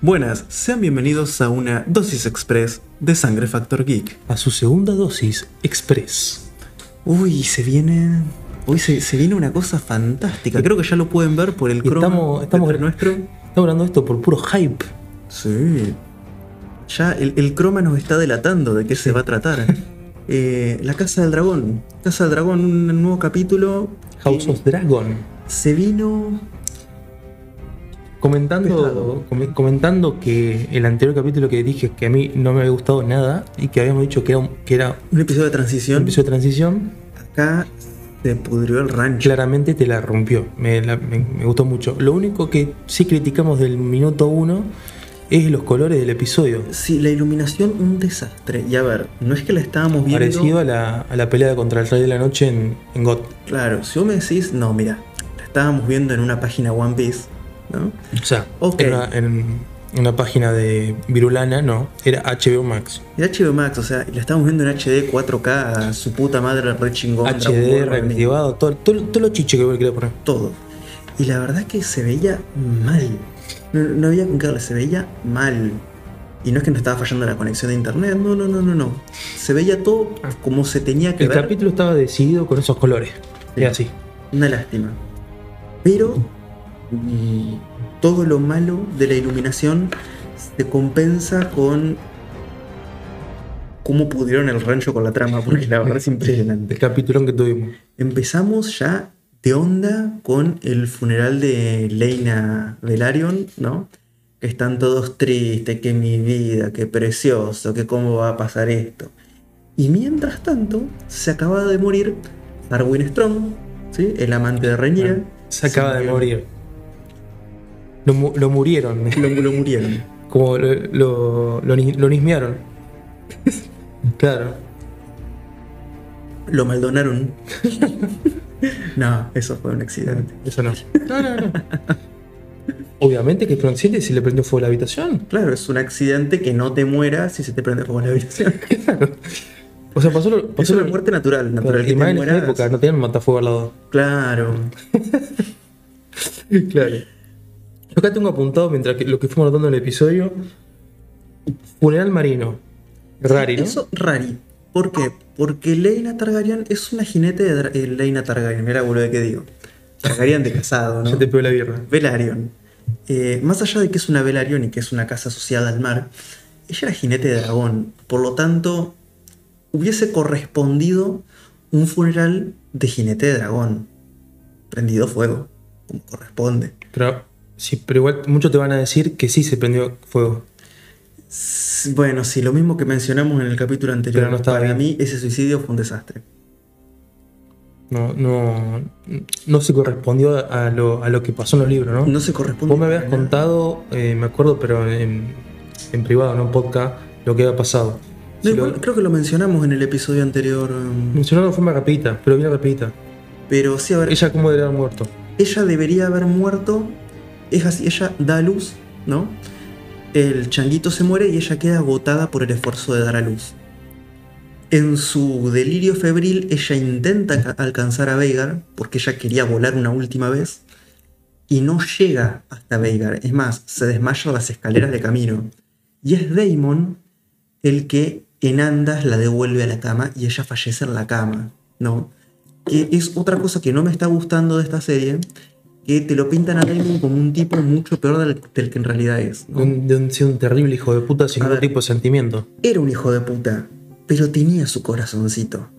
Buenas, sean bienvenidos a una dosis express de Sangre Factor Geek. A su segunda dosis express. Uy, se viene. Uy, se, se viene una cosa fantástica. Creo que ya lo pueden ver por el croma Estamos, estamos, nuestro. estamos hablando de esto por puro hype. Sí. Ya el, el croma nos está delatando de qué se va a tratar. Eh, la Casa del Dragón. Casa del Dragón, un nuevo capítulo. House of Dragon. Se vino. Comentando, com- comentando que el anterior capítulo que dije que a mí no me había gustado nada y que habíamos dicho que era un, que era Un episodio de un transición. episodio de transición, Acá se pudrió el rancho. claramente te la rompió. Me, la- me- me gustó mucho. Lo único que sí criticamos del minuto uno es los colores del episodio. Sí, la iluminación un desastre. Y a ver, no es que la estábamos viendo. Parecido a la, a la pelea contra el Rey de la Noche en, en GOT. Claro, si vos me decís, no, mira, la estábamos viendo en una página One Piece, ¿no? O sea, en, una, en una página de Virulana, no, era HBO Max. El HBO Max, o sea, la estábamos viendo en HD 4K a su puta madre re chingón. Dragon HD, reactivado, todo, todo, todo lo chiche que voy a querer poner. Todo. Y la verdad que se veía mal. No, no había con qué darle, se veía mal. Y no es que no estaba fallando la conexión de internet, no, no, no, no, no. Se veía todo como se tenía que El ver. capítulo estaba decidido con esos colores. Sí. Y así. Una lástima. Pero mm, todo lo malo de la iluminación se compensa con cómo pudieron el rancho con la trama, porque la verdad es impresionante. El capitulón que tuvimos. Empezamos ya de onda con el funeral de Leina Velaryon, ¿no? Que están todos tristes, que mi vida, que precioso, que cómo va a pasar esto. Y mientras tanto, se acaba de morir Arwin Strong, ¿sí? El amante de Rhaenyra. Se acaba de murió. morir. Lo, lo murieron. Lo, lo murieron. Como lo, lo, lo, ni- lo nismearon. claro. Lo maldonaron. no, eso fue un accidente. Eso no. No, no, no. Obviamente que es consciente si le prendió fuego a la habitación. Claro, es un accidente que no te mueras si se te prende fuego en la habitación. O sea, pasó lo. Es Pasó una lo- muerte natural, natural que te en esa mueras. época, no tenían matafuego al lado. Claro. Claro. Yo acá tengo apuntado, mientras que lo que fuimos notando en el episodio, funeral marino. Rari, ¿no? Eso, rari. ¿Por qué? Porque Leina Targaryen es una jinete de eh, Leina Targaryen. Mira, boludo, ¿qué digo? Targaryen de casado, ¿no? Se te pegó la birra. Velaryon. Eh, más allá de que es una Velaryon y que es una casa asociada al mar, ella era jinete de dragón. Por lo tanto, hubiese correspondido un funeral de jinete de dragón. Prendido fuego, como corresponde. Pero, sí, pero igual muchos te van a decir que sí se prendió fuego. Bueno, sí, lo mismo que mencionamos en el capítulo anterior. Pero no estaba Para bien. mí, ese suicidio fue un desastre. No, no, no se correspondió a lo, a lo que pasó en los libros, ¿no? No se corresponde. Vos me habías contado, eh, me acuerdo, pero en, en privado, no en podcast, lo que había pasado. Lo- creo que lo mencionamos en el episodio anterior. um, mencionado de forma rapidita, pero bien rapidita. Pero sí, a ver, ella, Ella cómo debería haber muerto. debería haber muerto. Es así, ella da a luz, ¿no? El changuito se muere y ella queda agotada por el esfuerzo de dar a luz. En su delirio febril, ella intenta ca- alcanzar a Veigar porque ella quería volar una última vez y no llega hasta Veigar. Es más, se desmaya las escaleras de camino. Y es Daemon el que en andas la devuelve a la cama y ella fallece en la cama, ¿no? Que es otra cosa que no me está gustando de esta serie, que te lo pintan a Daemon como un tipo mucho peor del, del que en realidad es. ¿no? De un, de un terrible hijo de puta sin A ningún ver. tipo de sentimiento. Era un hijo de puta, pero tenía su corazoncito.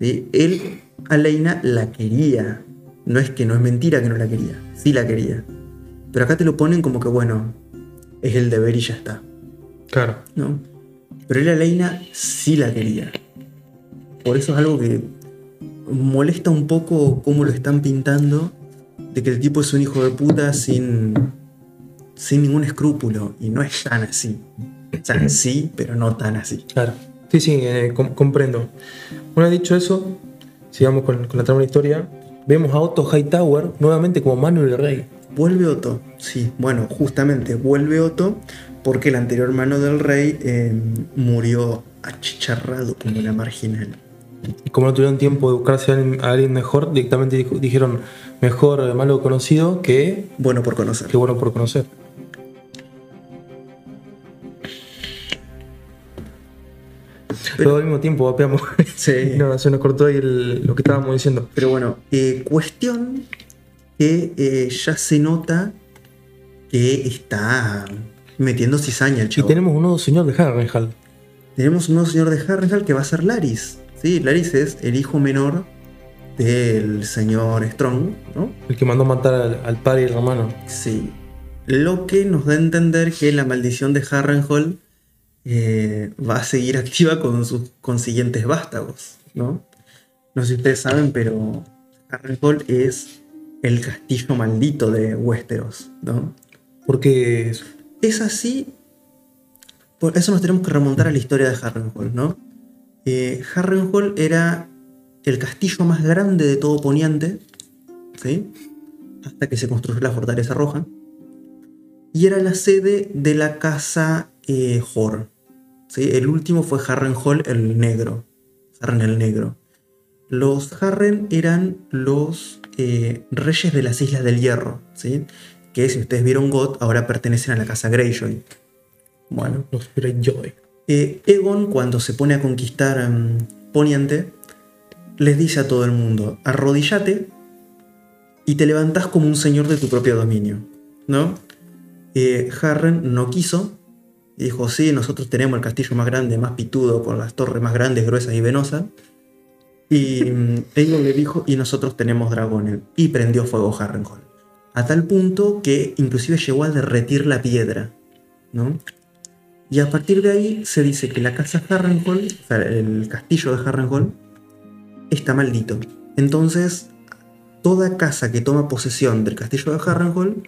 ¿sí? Él a Leina la quería. No es que no es mentira que no la quería, sí la quería. Pero acá te lo ponen como que, bueno, es el deber y ya está. Claro. ¿no? Pero él a Leina sí la quería. Por eso es algo que molesta un poco cómo lo están pintando, de que el tipo es un hijo de puta sin, sin ningún escrúpulo, y no es tan así. O sea, sí, pero no tan así. Claro. Sí, sí, eh, com- comprendo. Una vez dicho eso, sigamos con, con la trama de la historia. Vemos a Otto Hightower nuevamente como Manuel el Rey. Vuelve Otto, sí, bueno, justamente vuelve Otto porque el anterior mano del rey eh, murió achicharrado como una marginal. Como no tuvieron tiempo de buscarse a alguien, mejor, directamente dijeron mejor malo conocido que bueno por conocer. Que bueno por conocer. Pero, al mismo tiempo vapeamos. Sí. no, se nos cortó ahí lo que estábamos diciendo. Pero bueno, eh, cuestión que eh, ya se nota que está metiendo cizaña el chavo. Y tenemos un nuevo señor de Harrenhal. Tenemos un nuevo señor de Harrenhal que va a ser Laris. ¿Sí? Laris es el hijo menor del señor Strong, ¿no? El que mandó matar al, al padre y al hermano. Sí. Lo que nos da a entender que la maldición de Harrenhal eh, va a seguir activa con sus consiguientes vástagos, ¿no? No sé si ustedes saben, pero Harrenhal es el castillo maldito de Westeros, ¿no? Porque es- Es así. Por eso nos tenemos que remontar a la historia de Harrenhal, ¿no? Eh, Harrenhal era el castillo más grande de todo Poniente, ¿sí? Hasta que se construyó la Fortaleza Roja. Y era la sede de la casa eh, Hor. ¿sí? El último fue Harrenhal el Negro. Harren el Negro. Los Harren eran los eh, reyes de las Islas del Hierro, ¿sí? que si ustedes vieron God, ahora pertenecen a la casa Greyjoy. Bueno, los Greyjoy. Eh, Egon cuando se pone a conquistar em, Poniente, les dice a todo el mundo, arrodillate y te levantás como un señor de tu propio dominio, ¿no? Eh, Harren no quiso dijo, sí, nosotros tenemos el castillo más grande, más pitudo, con las torres más grandes, gruesas y venosas. Y mm, Aegon le dijo, y nosotros tenemos dragones. Y prendió fuego Harrenhal. A tal punto que inclusive llegó a derretir la piedra, ¿no? Y a partir de ahí se dice que la casa Harrenhal, o sea, el castillo de Harrenhal, está maldito. Entonces, toda casa que toma posesión del castillo de Harrenhal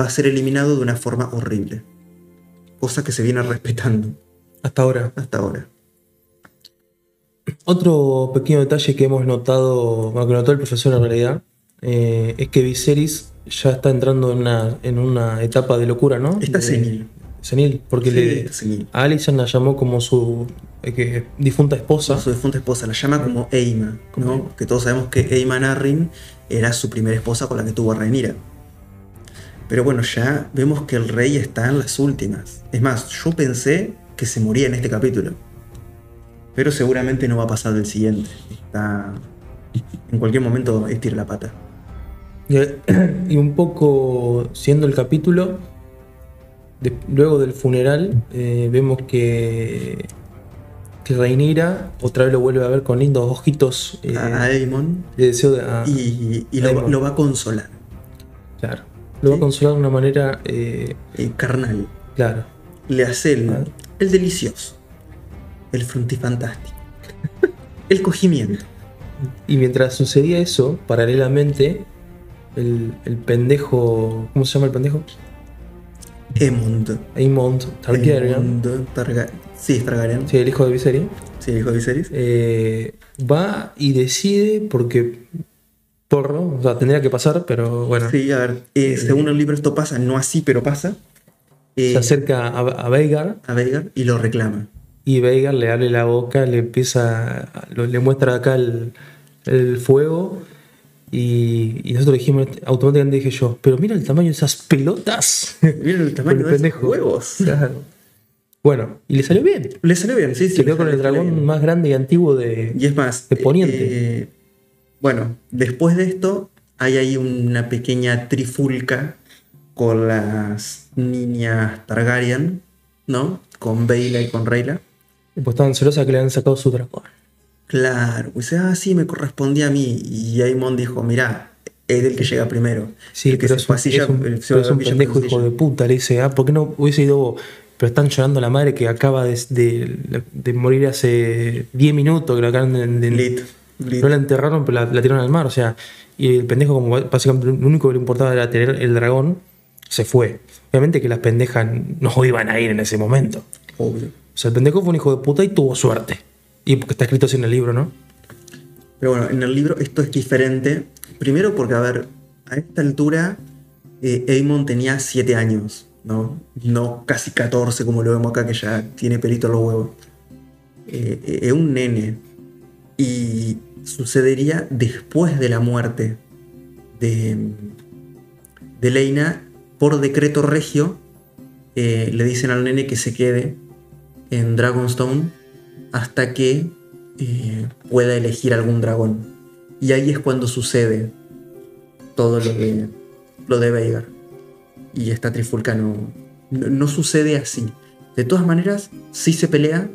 va a ser eliminado de una forma horrible. Cosa que se viene respetando Hasta ahora. hasta ahora. Otro pequeño detalle que hemos notado, bueno, que notó el profesor en realidad, eh, es que Viserys ya está entrando en una, en una etapa de locura, ¿no? Está De- senil. Senil, porque Sí, le, está senil. a Alicent la llamó como su eh, que- difunta esposa. Su difunta esposa la llama como Eima, ¿no? Que todos sabemos que Eima Narrin era su primera esposa con la que tuvo a Rhaenyra. Pero bueno, ya vemos que el rey está en las últimas. Es más, yo pensé que se moría en este capítulo. Pero seguramente no va a pasar del siguiente. Está. En cualquier momento estira la pata. Y un poco siendo el capítulo, de- luego del funeral, eh, vemos que, que Rhaenyra otra vez lo vuelve a ver con lindos ojitos eh, A Aemon. de deseo de... a- Y, y lo, Aemon. lo va a consolar. Claro. Lo va a consolar de una manera... eh, carnal. claro. Le hace el, el delicioso. El fruntifantástico. El cogimiento. Y mientras sucedía eso, paralelamente, el, el pendejo... ¿Cómo se llama el pendejo? Emond. Aemond Targaryen. Aemond Targa- sí, es Targaryen. Sí, el hijo de Viserys. Sí, el hijo de Viserys. eh, va y decide porque porro, o sea, tendría que pasar, pero bueno, Sí, a ver. eh, según el libro esto pasa, no así, pero pasa. Eh, se acerca a, a Veigar a Veigar y lo reclama. y Veigar le abre la boca, le empieza, le muestra acá el, el fuego y, y nosotros dijimos, automáticamente dije yo, pero mira el tamaño de esas pelotas. Miren el tamaño de esos huevos. Claro. Bueno, y le salió bien. Le salió bien, sí, sí. Quedó con el dragón bien. más grande y antiguo de... Y es más, de Poniente. eh, bueno, después de esto hay ahí una pequeña trifulca con las niñas Targaryen, ¿no? Con Baela y con Reyla. Pues estaban celosas que le han sacado su dragón. Claro, pues ah, sí, me correspondía a mí. Y Aemon dijo, mirá, es el que llega primero. Sí, El que pero se es un, es el- se pero es fue a un Villa pendejo hijo de puta. Le dice, ah, ¿por qué no hubiese ido vos? Pero están llorando la madre que acaba de, de- de morir hace 10 minutos, que la acaban de, de- Lit, lit. no la enterraron, pero la, la tiraron al mar. O sea, y el pendejo, como básicamente lo único que le importaba era tener el dragón, se fue. Obviamente que las pendejas no iban a ir en ese momento. Obvio. O sea, el pendejo fue un hijo de puta y tuvo suerte. Y porque está escrito así en el libro, ¿no? Pero bueno, en el libro esto es diferente. Primero porque, a ver, a esta altura eh, Aemon tenía 7 años, ¿no? No casi 14 como lo vemos acá que ya tiene pelito en los huevos. Eh, eh, es un nene. Y sucedería después de la muerte de, de Leina por decreto regio. eh, le dicen al nene que se quede en Dragonstone hasta que eh, pueda elegir algún dragón. Y ahí es cuando sucede todo lo de, lo de Veigar. Y esta trifulca no, no, no sucede así. De todas maneras, sí se pelea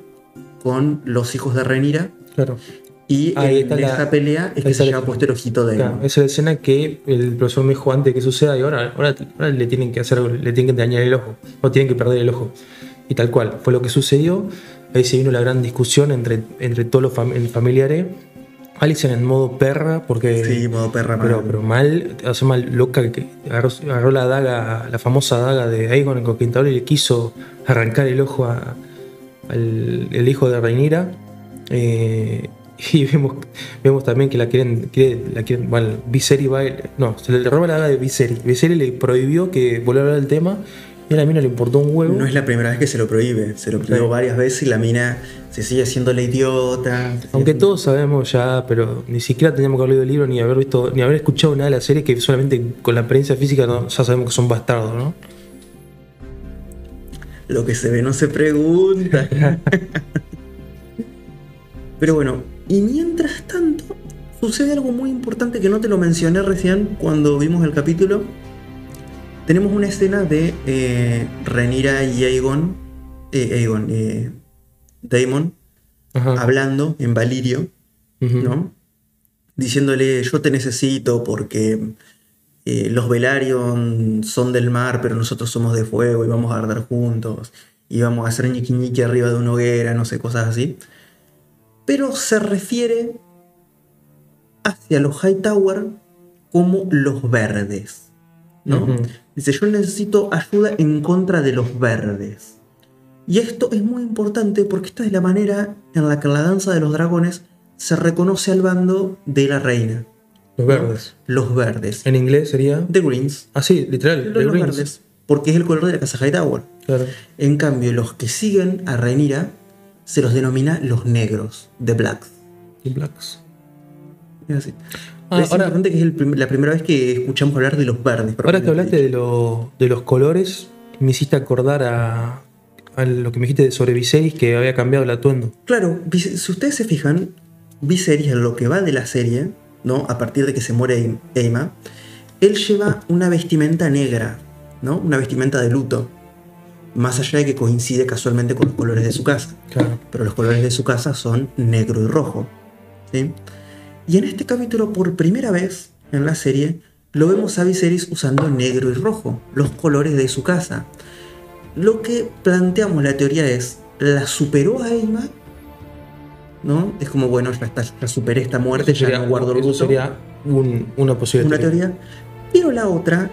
con los hijos de Renira. Claro. Y Ahí en está la- esa pelea es que se lleva puesto el ojito de Claro, esa es la escena que el profesor me dijo antes que suceda y ahora, ahora, ahora le tienen que hacer, le tienen que dañar el ojo, o tienen que perder el ojo. Y tal cual, fue lo que sucedió. Ahí se vino la gran discusión entre, entre todos los fam- familiares. Alice en modo perra, porque. Sí, modo perra pero, mal. pero mal, sea, mal loca, que agarró, agarró la daga, la famosa daga de Aegon el Conquistador y le quiso arrancar el ojo a- al el hijo de Rhaenyra. Eh, y vemos, vemos también que la quieren, quiere- la quieren, bueno, Viserys va, no, se le roba la daga de Viserys. Viserys le prohibió que volviera a hablar del tema y a la mina le importó un huevo. No es la primera vez que se lo prohíbe. Se lo prohibió Sí. varias veces y la mina se sigue haciendo la idiota. sigue Aunque todos sabemos ya, pero ni siquiera teníamos que haber leído el libro ni haber visto, ni haber escuchado nada de la serie que solamente con la apariencia física no- ya sabemos que son bastardos, ¿no? Lo que se ve no se pregunta. Pero bueno, y mientras tanto, sucede algo muy importante que no te lo mencioné recién cuando vimos el capítulo. Tenemos una escena de eh, Renira y Aegon, eh, Aegon, eh, Daemon, Ajá. hablando en Valirio. ¿no? Diciéndole, yo te necesito porque eh, los Velaryon son del mar, pero nosotros somos de fuego y vamos a arder juntos. Y vamos a hacer ñiqui ñiqui arriba de una hoguera, no sé, cosas así. Pero se refiere hacia los Hightower como los verdes, ¿no? Dice, yo necesito ayuda en contra de los verdes. Y esto es muy importante porque esta es la manera en la que en la danza de los dragones se reconoce al bando de la reina. Los verdes. Los verdes. En inglés sería. The Greens. Ah, sí, literal. Los, The los Greens. verdes. Porque es el color de la casa Hightower. Claro. En cambio, los que siguen a Rhaenyra se los denomina los negros, The Blacks. Y Blacks. Es así. Ah, es ahora- importante que es el prim- la primera vez que escuchamos hablar de los verdes. Ahora que hablaste de, lo- de los colores, me hiciste acordar a, a lo que me dijiste sobre Viserys que había cambiado el atuendo. Claro, si ustedes se fijan, Viserys en lo que va de la serie, ¿no? A partir de que se muere Aim- Aema, él lleva una vestimenta negra, ¿no? Una vestimenta de luto. Más allá de que coincide casualmente con los colores de su casa. Claro. Pero los colores de su casa son negro y rojo. ¿sí? Y en este capítulo, por primera vez en la serie, lo vemos a Viserys usando negro y rojo, los colores de su casa. Lo que planteamos la teoría es, ¿la superó a Aima? ¿No? Es como, bueno, ya, está, ya superé esta muerte, Eso ya sería, no guardo el luto. sería un- una posible Una teoría. Pero la otra,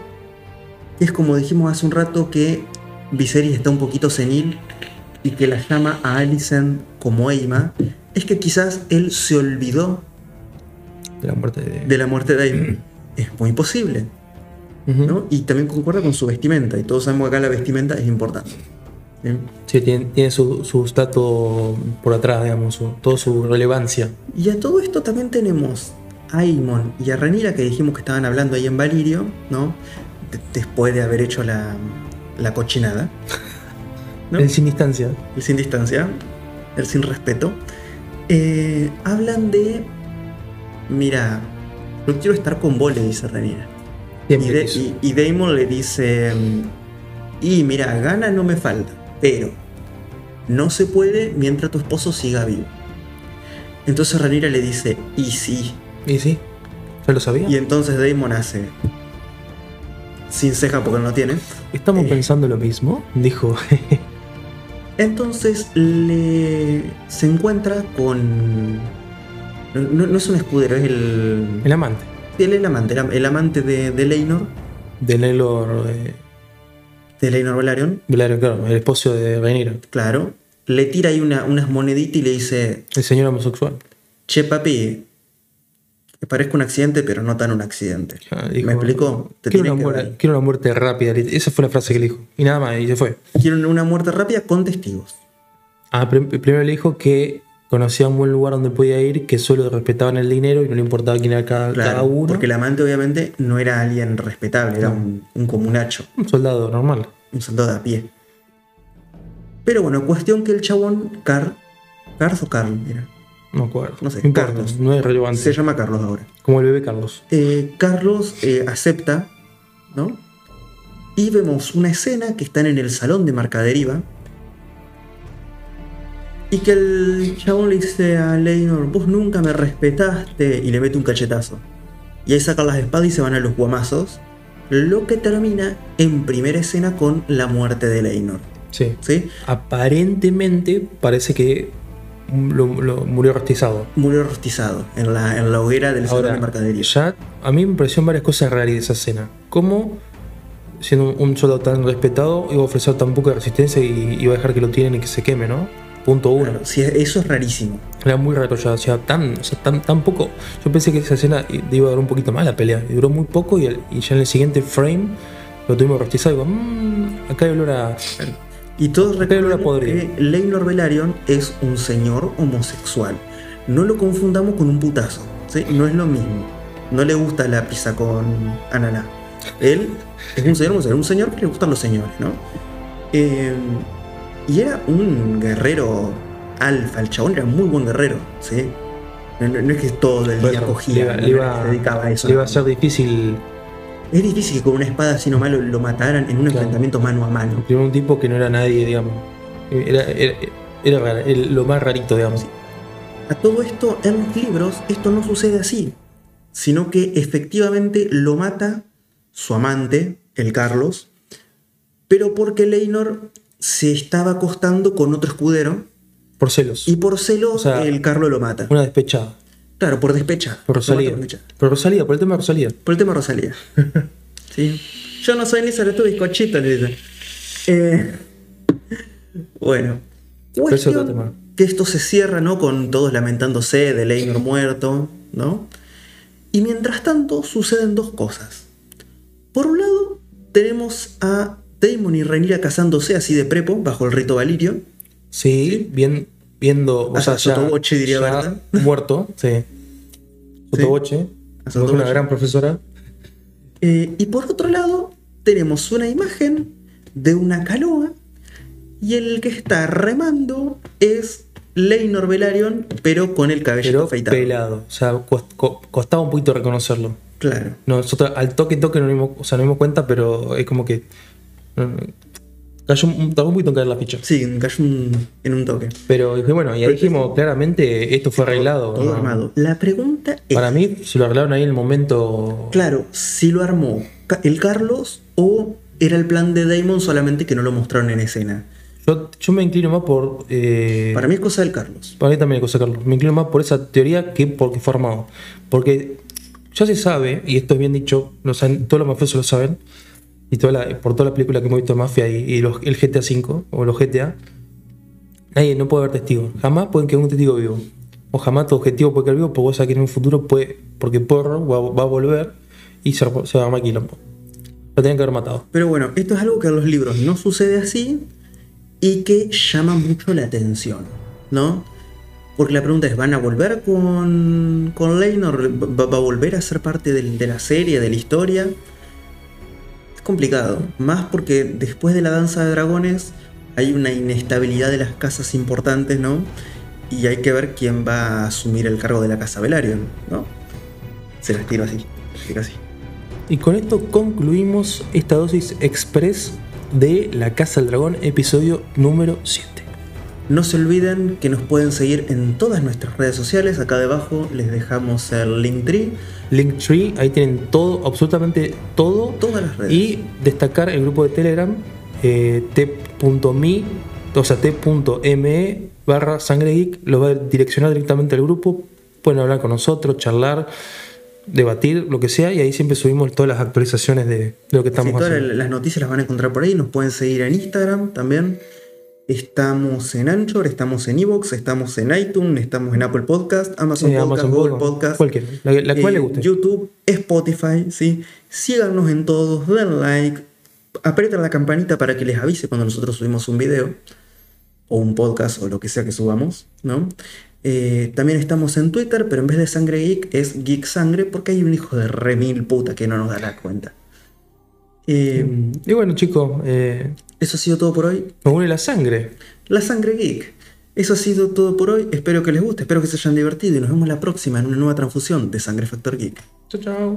es como dijimos hace un rato, que Viserys está un poquito senil y que la llama a Alicent como Aima, es que quizás él se olvidó de la muerte de. de la muerte de. Es muy posible. ¿no? Y también concuerda con su vestimenta, y todos sabemos que acá la vestimenta es importante. ¿sí? Sí, tiene, tiene su, su por atrás, digamos, su, toda su relevancia. Y a todo esto también tenemos a Aemon y a Rhaenyra que dijimos que estaban hablando ahí en Valirio, ¿no? De- después de haber hecho la, la cochinada. ¿no? En sin distancia. el sin distancia, el sin respeto, eh, hablan de, mira, yo quiero estar con vos, le dice Rhaenyra. Y, de- y- y Daemon le dice, y mira, gana no me falta, pero no se puede mientras tu esposo siga vivo. Entonces Rhaenyra le dice, y sí. Y sí, ya lo sabía. Y entonces Daemon hace, sin ceja porque no tiene, Estamos Eh. pensando lo mismo, dijo. Entonces le se encuentra con. No, no- no es un escudero, es el. el amante El, el amante, el, el amante de, de Leinor, de Nelor eh, de Leinor Velaryon, Velaryon, claro, el esposo de Rhaenyra, claro. Le tira ahí una- unas moneditas y le dice: el señor homosexual. Che, papi, que parezca un accidente, pero no tan un accidente. Dijo, ¿Me explicó? Te quiero, una muerte, quiero una muerte rápida. Esa fue la frase que le dijo. Y nada más, y se fue. Quiero una muerte rápida con testigos. Ah, prim- primero le dijo que conocía un buen lugar donde podía ir, que solo respetaban el dinero y no le importaba quién era cada, Claro, cada uno. porque el amante, obviamente, no era alguien respetable, era un, un comunacho. Un soldado normal. un soldado a pie. Pero bueno, cuestión que el chabón, Car, Carlos o Carl, era. No acuerdo. No sé, importa, Carlos. no es relevante. Se llama Carlos ahora. Como el bebé Carlos. Eh, Carlos eh, acepta, ¿no? Y vemos una escena que están en el salón de Marcaderiva. Y que el chabón le dice a Leinor, vos nunca me respetaste, y le mete un cachetazo. Y ahí sacan las espadas y se van a los guamazos. Lo que termina en primera escena con la muerte de Leinor. Sí. ¿Sí? Aparentemente parece que lo, lo murió rostizado. Murió rostizado en la, en la hoguera del salón de Marcaderiva. ya a mí me parecieron varias cosas raras de esa escena. Como siendo un, un soldado tan respetado iba a ofrecer tan poca resistencia y iba a dejar que lo tienen y que se queme, ¿no? Punto uno. Claro, sí, eso es rarísimo. Era muy raro ya, o sea, tan, o sea, tan, tan poco. Yo pensé que esa escena iba a durar un poquito más la pelea. Y duró muy poco y, el- y ya en el siguiente frame lo tuvimos rostizado y digo, mmm, acá hay olor a. Y todos recuerdan que Leinor Velaryon es un señor homosexual. No lo confundamos con un putazo. ¿sí? No es lo mismo. No le gusta la pizza con ananá. Él es un señor homosexual, un señor que le gustan los señores, ¿no? Eh, y era un guerrero alfa. El chabón era muy buen guerrero, ¿sí? No, no- no es que todo el día Bueno, cogía, le iba- no era se dedicaba a eso. Le iba a ser difícil Es difícil que con una espada así nomás lo, lo mataran en un Claro. enfrentamiento mano a mano. encontrar un tipo que no era nadie, digamos. Era, era, era raro, lo más rarito, digamos. A todo esto, en los libros, esto no sucede así, sino que efectivamente lo mata su amante, el Carlos, pero porque Leinor se estaba acostando con otro escudero Por celos. y por celos O sea, el Carlos lo mata. Una despechada. Claro, por despecha. Por Rosalía. por. Por Rosalía, por el tema de Rosalía. Por el tema Rosalía. sí. Yo no soy ni sobre tu bizcochito, le dice. Eh, bueno. Pero es otro Cuestión tema. que esto se cierra, ¿no? Con todos lamentándose de Leinor muerto, ¿no? Y mientras tanto suceden dos cosas. Por un lado, tenemos a Daemon y Rhaenyra casándose así de prepo, bajo el rito Valirio. Sí, bien, viendo. O A sea, sotoboche, diría ya Berta. Muerto, sí. Sotoboche. Sotoboche. una gran profesora. Eh, y por otro lado, tenemos una imagen de una canoa y el que está remando es Leinor Velaryon, pero con el cabello Pero afeitado. pelado. O sea, cos- co- costaba un poquito reconocerlo. Claro. Nosotros al toque toque no nos dimos, o sea, nos dimos cuenta, pero es como que. Mm, Cayó un, tardó un poquito en caer la ficha. Sí, cayó un- en un toque. Pero dije, bueno, y ahí dijimos claramente esto fue arreglado. Todo ¿no? armado. La pregunta es, Para mí, si lo arreglaron ahí en el momento. claro, si lo armó el Carlos o era el plan de Damon solamente que no lo mostraron en escena. Yo, yo me inclino más por. eh, Para mí es cosa del Carlos. Para mí también hay cosa, Carlos. Me inclino más por esa teoría que porque fue armado. Porque ya se sabe, y esto es bien dicho, lo saben- todos los mafiosos lo saben, y toda la- por toda la película que hemos visto de mafia y, el GTA V o los GTA, nadie no puede haber testigos. Jamás pueden quedar un testigo vivo. O jamás tu objetivo puede quedar vivo porque vos en un futuro puede, porque Porro va, a volver y se, va a armar. Lo tenían que haber matado. Pero bueno, esto es algo que en los libros no sucede así y que llama mucho la atención, ¿no? Porque la pregunta es, ¿van a volver con, con? ¿Va, a volver a ser parte de la serie, de la historia? Complicado, más porque después de la danza de dragones hay una inestabilidad de las casas importantes, ¿no? Y hay que ver quién va a asumir el cargo de la casa Velaryon, ¿no? Se las así, tiro así. Y con esto concluimos esta dosis express de La Casa del Dragón, episodio número 7. No se olviden que nos pueden seguir en todas nuestras redes sociales. Acá debajo les dejamos el Linktree. Linktree, ahí tienen todo, absolutamente todo. Todas las redes. Y destacar el grupo de Telegram, eh, t.me, o sea, t.me barra sangre geek, lo va a direccionar directamente al grupo. Pueden hablar con nosotros, charlar, debatir, lo que sea, y ahí siempre subimos todas las actualizaciones de, de lo que Sí, estamos todas haciendo. las noticias las van a encontrar por ahí. Nos pueden seguir en Instagram también. Estamos en Anchor, estamos en Evox, estamos en iTunes, estamos en Apple Podcast, Amazon Podcast, Amazon Google Podcast, cualquiera, la- la cual le guste. YouTube, Spotify, ¿sí? Síganos en todos, den like, aprieten la campanita para que les avise cuando nosotros subimos un video o un podcast o lo que sea que subamos, ¿no? Eh, también estamos en Twitter, pero en vez de Sangre Geek es Geek Sangre porque hay un hijo de remil puta que no nos dará cuenta. Eh, Y bueno, chicos, eh, Eso ha sido todo por hoy. nos une la sangre. La Sangre Geek. Eso ha sido todo por hoy. Espero que les guste, espero que se hayan divertido y nos vemos la próxima en una nueva transfusión de Sangre Factor Geek. Chao, chao.